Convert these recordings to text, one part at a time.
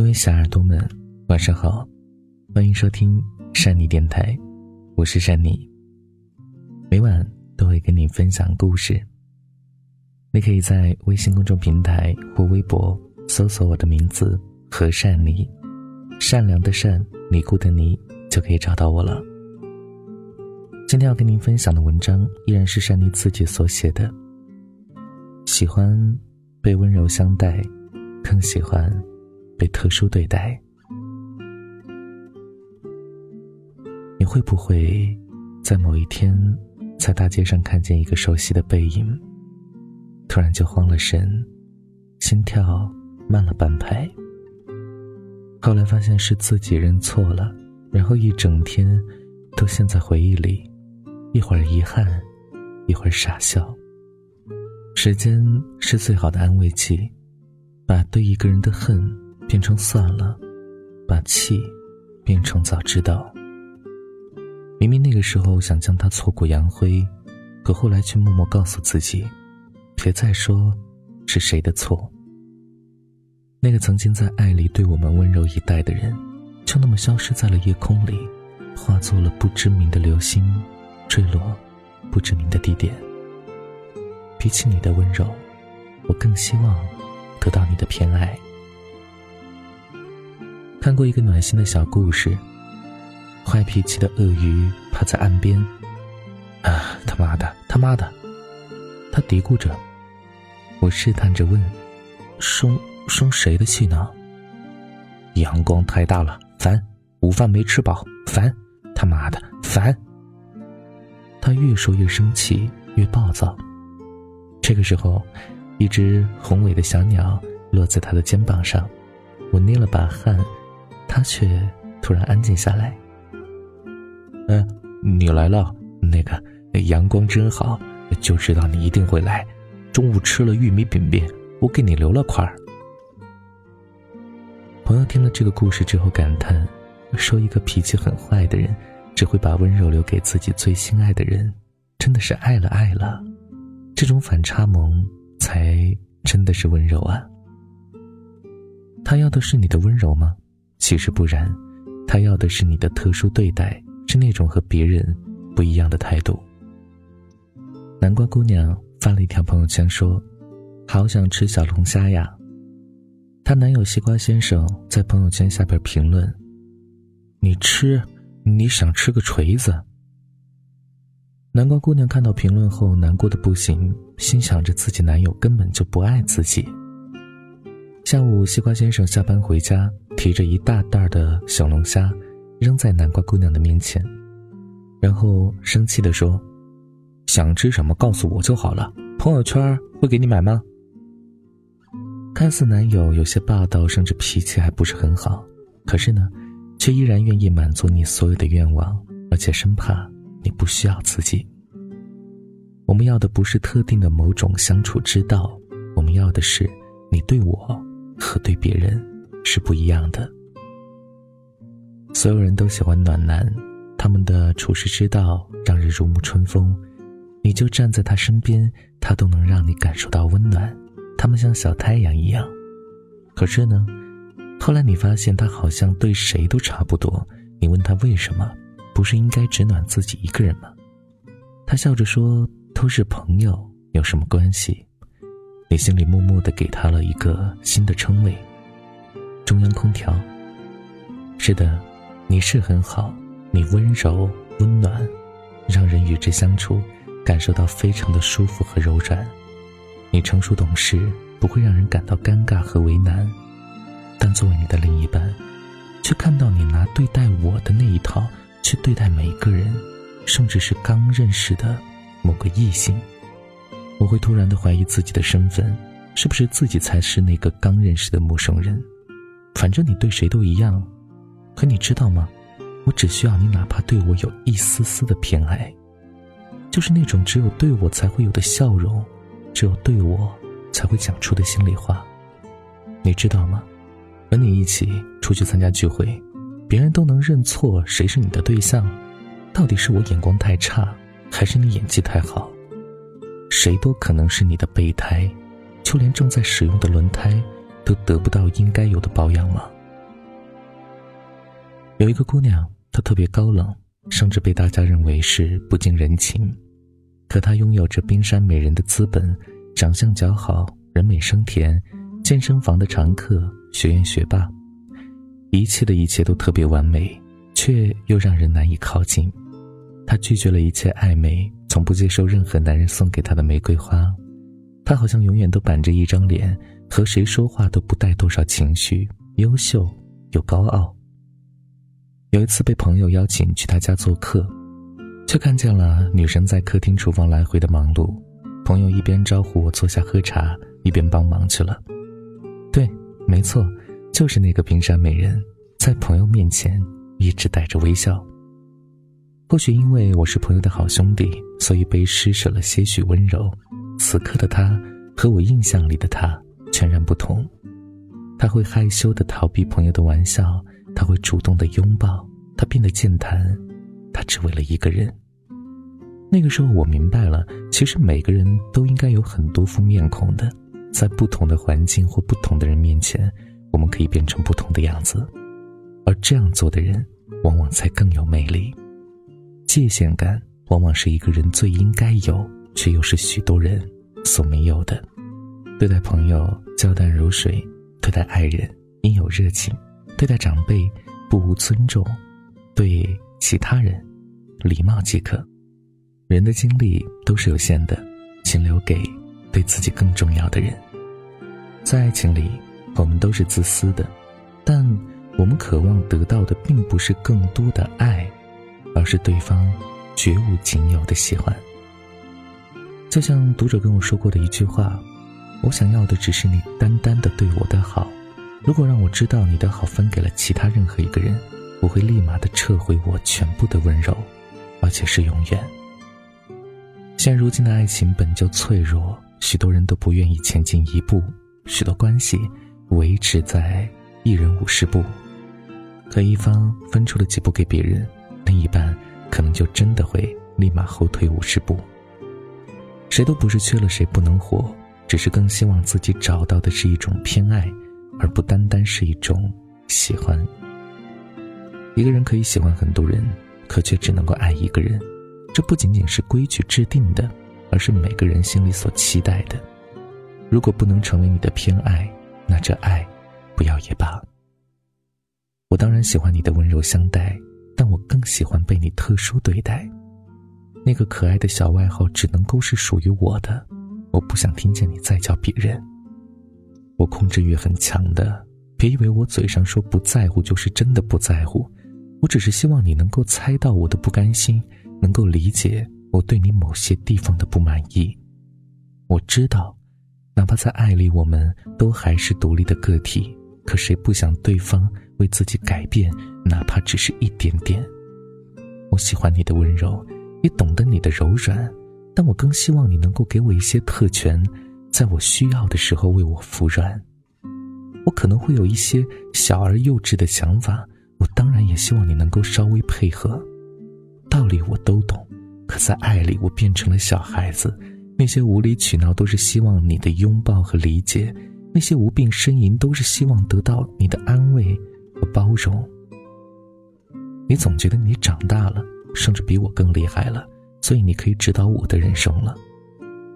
各位小耳朵们，晚上好，欢迎收听善妮电台，我是善妮。每晚都会跟你分享故事。你可以在微信公众平台或微博搜索我的名字“和善妮”，善良的善，尼姑的尼，就可以找到我了。今天要跟您分享的文章依然是善妮自己所写的。喜欢被温柔相待，更喜欢被特殊对待。你会不会在某一天，在大街上看见一个熟悉的背影，突然就慌了神，心跳慢了半拍？后来发现是自己认错了，然后一整天都陷在回忆里。一会儿遗憾，一会儿傻笑。时间是最好的安慰剂，把对一个人的恨变成算了，把气变成早知道。明明那个时候想将他挫骨扬灰，可后来却默默告诉自己，别再说是谁的错。那个曾经在爱里对我们温柔以待的人，就那么消失在了夜空里，化作了不知名的流星。坠落，不知名的地点。比起你的温柔，我更希望得到你的偏爱。看过一个暖心的小故事：坏脾气的鳄鱼趴在岸边，啊，他妈的，他妈的！他嘀咕着。我试探着问：“生生谁的气呢？”阳光太大了，烦！午饭没吃饱，烦！他妈的，烦！他越说越生气，越暴躁。这个时候，一只宏伟的小鸟落在他的肩膀上，我捏了把汗，他却突然安静下来。嗯，你来了，那个阳光真好，就知道你一定会来。中午吃了玉米饼饼，我给你留了块儿。朋友听了这个故事之后感叹，说一个脾气很坏的人。只会把温柔留给自己最心爱的人，真的是爱了爱了，这种反差萌才真的是温柔啊。他要的是你的温柔吗？其实不然，他要的是你的特殊对待，是那种和别人不一样的态度。南瓜姑娘发了一条朋友圈说：“好想吃小龙虾呀。”她男友西瓜先生在朋友圈下边评论：“你吃。”你想吃个锤子？南瓜姑娘看到评论后难过的不行，心想着自己男友根本就不爱自己。下午，西瓜先生下班回家，提着一大袋的小龙虾，扔在南瓜姑娘的面前，然后生气地说：“想吃什么告诉我就好了，朋友圈会给你买吗？”看似男友有些霸道，甚至脾气还不是很好，可是呢？却依然愿意满足你所有的愿望，而且生怕你不需要自己。我们要的不是特定的某种相处之道，我们要的是你对我和对别人是不一样的。所有人都喜欢暖男，他们的处事之道让人如沐春风。你就站在他身边，他都能让你感受到温暖。他们像小太阳一样。可是呢？后来你发现他好像对谁都差不多，你问他为什么，不是应该只暖自己一个人吗？他笑着说：“都是朋友，有什么关系？”你心里默默的给他了一个新的称谓——中央空调。是的，你是很好，你温柔温暖，让人与之相处感受到非常的舒服和柔软。你成熟懂事，不会让人感到尴尬和为难。但作为你的另一半，却看到你拿对待我的那一套去对待每个人，甚至是刚认识的某个异性，我会突然的怀疑自己的身份，是不是自己才是那个刚认识的陌生人？反正你对谁都一样，可你知道吗？我只需要你哪怕对我有一丝丝的偏爱，就是那种只有对我才会有的笑容，只有对我才会讲出的心里话，你知道吗？和你一起出去参加聚会，别人都能认错谁是你的对象，到底是我眼光太差，还是你演技太好？谁都可能是你的备胎，就连正在使用的轮胎，都得不到应该有的保养吗？有一个姑娘，她特别高冷，甚至被大家认为是不近人情。可她拥有着冰山美人的资本，长相姣好，人美声甜，健身房的常客，学院学霸，一切的一切都特别完美，却又让人难以靠近。她拒绝了一切暧昧，从不接受任何男人送给她的玫瑰花。她好像永远都板着一张脸，和谁说话都不带多少情绪，优秀又高傲。有一次被朋友邀请去他家做客，却看见了女神在客厅、厨房来回的忙碌。朋友一边招呼我坐下喝茶，一边帮忙去了。对，没错，就是那个冰山美人，在朋友面前一直带着微笑。或许因为我是朋友的好兄弟，所以被施舍了些许温柔。此刻的他和我印象里的他全然不同，他会害羞的逃避朋友的玩笑。他会主动的拥抱，他变得健谈，他只为了一个人。那个时候我明白了，其实每个人都应该有很多副面孔的，在不同的环境或不同的人面前，我们可以变成不同的样子，而这样做的人，往往才更有魅力。界限感往往是一个人最应该有，却又是许多人所没有的。对待朋友交淡如水，对待爱人应有热情。对待长辈不无尊重，对其他人礼貌即可。人的精力都是有限的，请留给对自己更重要的人。在爱情里，我们都是自私的，但我们渴望得到的并不是更多的爱，而是对方绝无仅有的喜欢。就像读者跟我说过的一句话：“我想要的只是你单单的对我的好。”如果让我知道你的好分给了其他任何一个人，我会立马的撤回我全部的温柔，而且是永远。现如今的爱情本就脆弱，许多人都不愿意前进一步，许多关系维持在一人五十步，可一方分出了几步给别人，另一半可能就真的会立马后退五十步。谁都不是缺了谁不能活，只是更希望自己找到的是一种偏爱。而不单单是一种喜欢。一个人可以喜欢很多人，可却只能够爱一个人。这不仅仅是规矩制定的，而是每个人心里所期待的。如果不能成为你的偏爱，那这爱不要也罢。我当然喜欢你的温柔相待，但我更喜欢被你特殊对待。那个可爱的小外号只能够是属于我的，我不想听见你再叫别人。我控制欲很强的，别以为我嘴上说不在乎就是真的不在乎，我只是希望你能够猜到我的不甘心，能够理解我对你某些地方的不满意。我知道，哪怕在爱里，我们都还是独立的个体，可谁不想对方为自己改变，哪怕只是一点点？我喜欢你的温柔，也懂得你的柔软，但我更希望你能够给我一些特权。在我需要的时候为我服软，我可能会有一些小而幼稚的想法，我当然也希望你能够稍微配合。道理我都懂，可在爱里我变成了小孩子，那些无理取闹都是希望你的拥抱和理解，那些无病呻吟都是希望得到你的安慰和包容。你总觉得你长大了，甚至比我更厉害了，所以你可以指导我的人生了。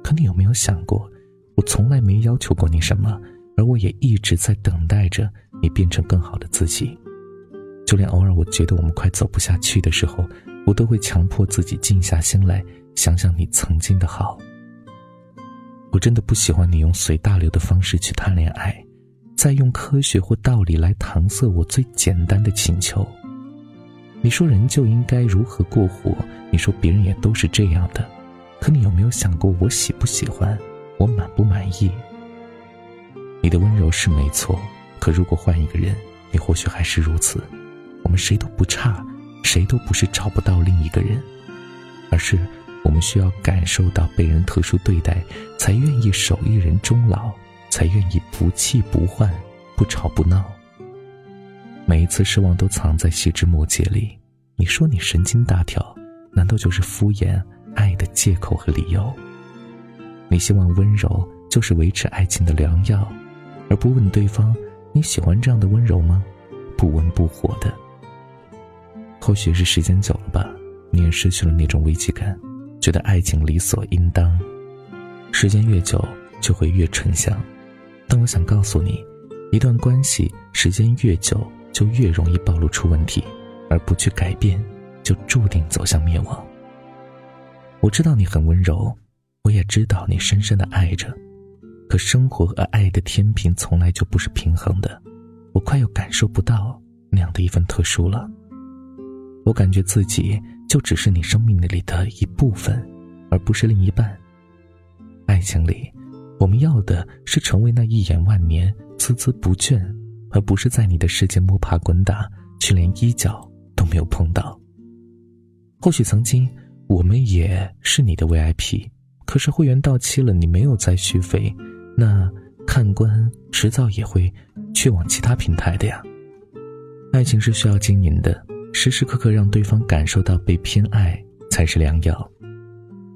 可你有没有想过？我从来没要求过你什么，而我也一直在等待着你变成更好的自己。就连偶尔我觉得我们快走不下去的时候，我都会强迫自己静下心来，想想你曾经的好。我真的不喜欢你用随大流的方式去谈恋爱，再用科学或道理来搪塞我最简单的请求。你说人就应该如何过活？你说别人也都是这样的，可你有没有想过我喜不喜欢？我满不满意？你的温柔是没错，可如果换一个人，你或许还是如此。我们谁都不差，谁都不是找不到另一个人，而是我们需要感受到被人特殊对待，才愿意守一人终老，才愿意不弃不换，不吵不闹。每一次失望都藏在细枝末节里。你说你神经大条，难道就是敷衍爱的借口和理由？你希望温柔就是维持爱情的良药，而不问对方你喜欢这样的温柔吗？不温不火的。或许是时间久了吧，你也失去了那种危机感，觉得爱情理所应当。时间越久，就会越醇香。但我想告诉你，一段关系时间越久，就越容易暴露出问题，而不去改变，就注定走向灭亡。我知道你很温柔，我也知道你深深的爱着，可生活和爱的天平从来就不是平衡的，我快要感受不到那样的一份特殊了。我感觉自己就只是你生命里的一部分，而不是另一半。爱情里，我们要的是成为那一眼万年、孜孜不倦，而不是在你的世界摸爬滚打，却连一角都没有碰到。或许曾经我们也是你的 VIP，可是会员到期了，你没有再续费，那看官迟早也会去往其他平台的呀。爱情是需要经营的。时时刻刻让对方感受到被偏爱才是良药，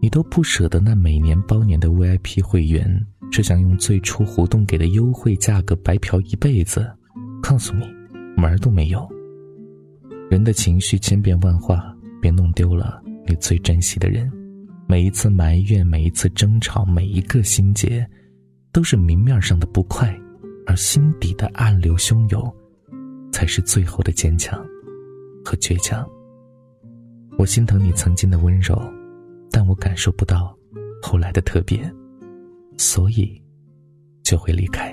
你都不舍得那每年包年的 VIP 会员，只想用最初活动给的优惠价格白嫖一辈子，告诉你，门儿都没有。人的情绪千变万化，别弄丢了你最珍惜的人。每一次埋怨，每一次争吵，每一个心结，都是明面上的不快，而心底的暗流汹涌，才是最后的坚强。和倔强。我心疼你曾经的温柔，但我感受不到后来的特别，所以就会离开。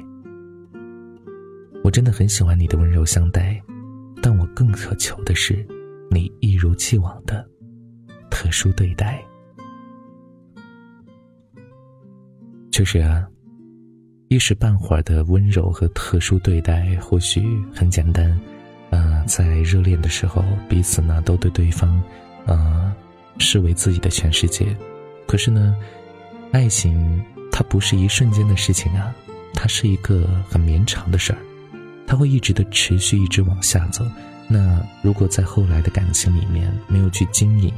我真的很喜欢你的温柔相待，但我更渴求的是你一如既往的特殊对待。确实啊，一时半会儿的温柔和特殊对待或许很简单。嗯，在热恋的时候，彼此呢都对对方，呃，视为自己的全世界。可是呢，爱情它不是一瞬间的事情啊，它是一个很绵长的事儿，它会一直的持续，一直往下走。那如果在后来的感情里面没有去经营，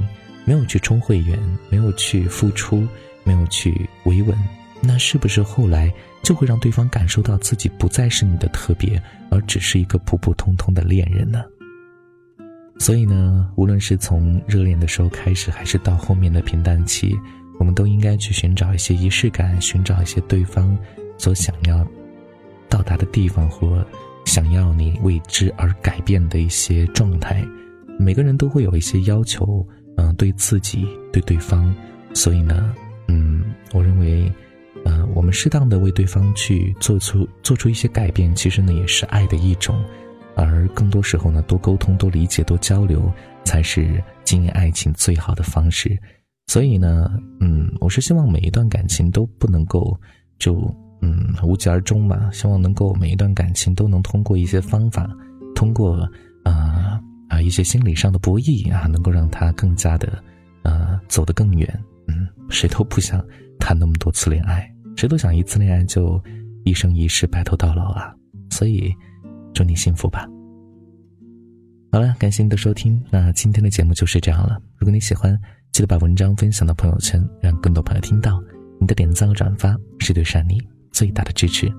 没有去充会员，没有去付出，没有去维稳，那是不是后来？就会让对方感受到自己不再是你的特别，而只是一个普普通通的恋人呢。所以呢，无论是从热恋的时候开始，还是到后面的平淡期，我们都应该去寻找一些仪式感，寻找一些对方所想要到达的地方，或想要你为之而改变的一些状态。每个人都会有一些要求，嗯，对自己，对对方。所以呢，嗯，我认为。呃，我们适当的为对方去做出做出一些改变，其实呢也是爱的一种，而更多时候呢，多沟通、多理解、多交流，才是经营爱情最好的方式。所以呢，嗯，我是希望每一段感情都不能够就嗯无疾而终吧，希望能够每一段感情都能通过一些方法，通过啊啊一些心理上的博弈啊，能够让他更加的呃走得更远。嗯，谁都不想谈那么多次恋爱。谁都想一次恋爱就一生一世白头到老啊！所以，祝你幸福吧。好了，感谢你的收听，那今天的节目就是这样了。如果你喜欢，记得把文章分享到朋友圈，让更多朋友听到。你的点赞和转发是对善妮最大的支持。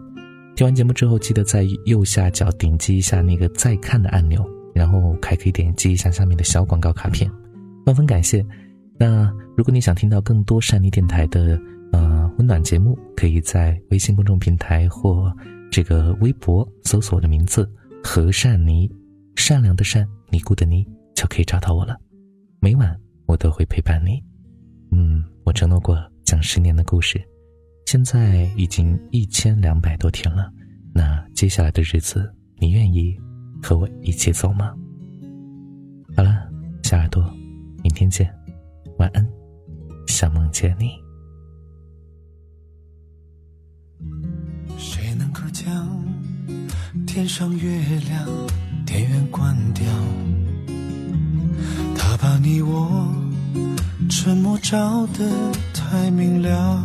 听完节目之后，记得在右下角点击一下那个再看的按钮，然后还可以点击一下下面的小广告卡片，万分感谢。那如果你想听到更多善妮电台的，呃，温暖节目可以在微信公众平台或这个微博搜索我的名字何善妮，善良的善，尼姑的尼，就可以找到我了。每晚我都会陪伴你。嗯，我承诺过讲十年的故事，现在已经一千两百多天了。那接下来的日子，你愿意和我一起走吗？好了，小耳朵，明天见，晚安，想梦见你。谁能够将天上月亮，电源关掉，他把你我沉默照得太明了。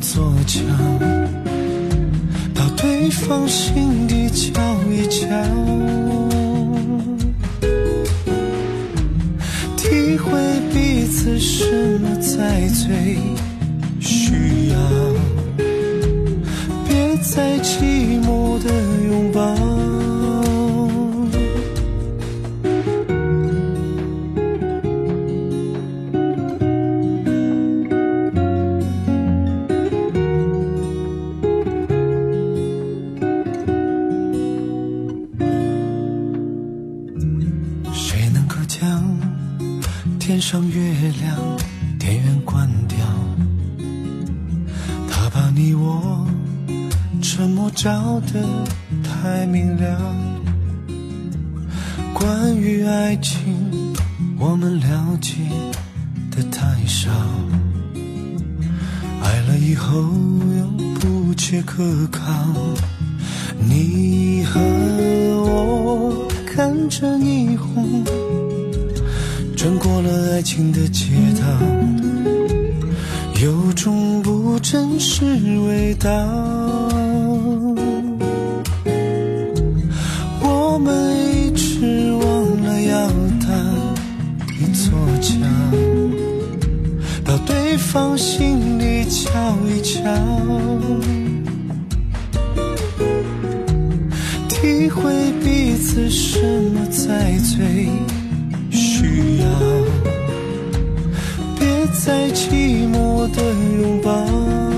做墙，到对方心底瞧一瞧，体会彼此什么才最需要。别再我沉默照得太明了。关于爱情，我们了解的太少。爱了以后又不切可靠。你和我看着霓虹，穿过了爱情的街道，有种不真实味道。我们一直忘了要搭一座桥，到对方心里瞧一瞧。体会彼此什么才最需要，在寂寞的拥抱。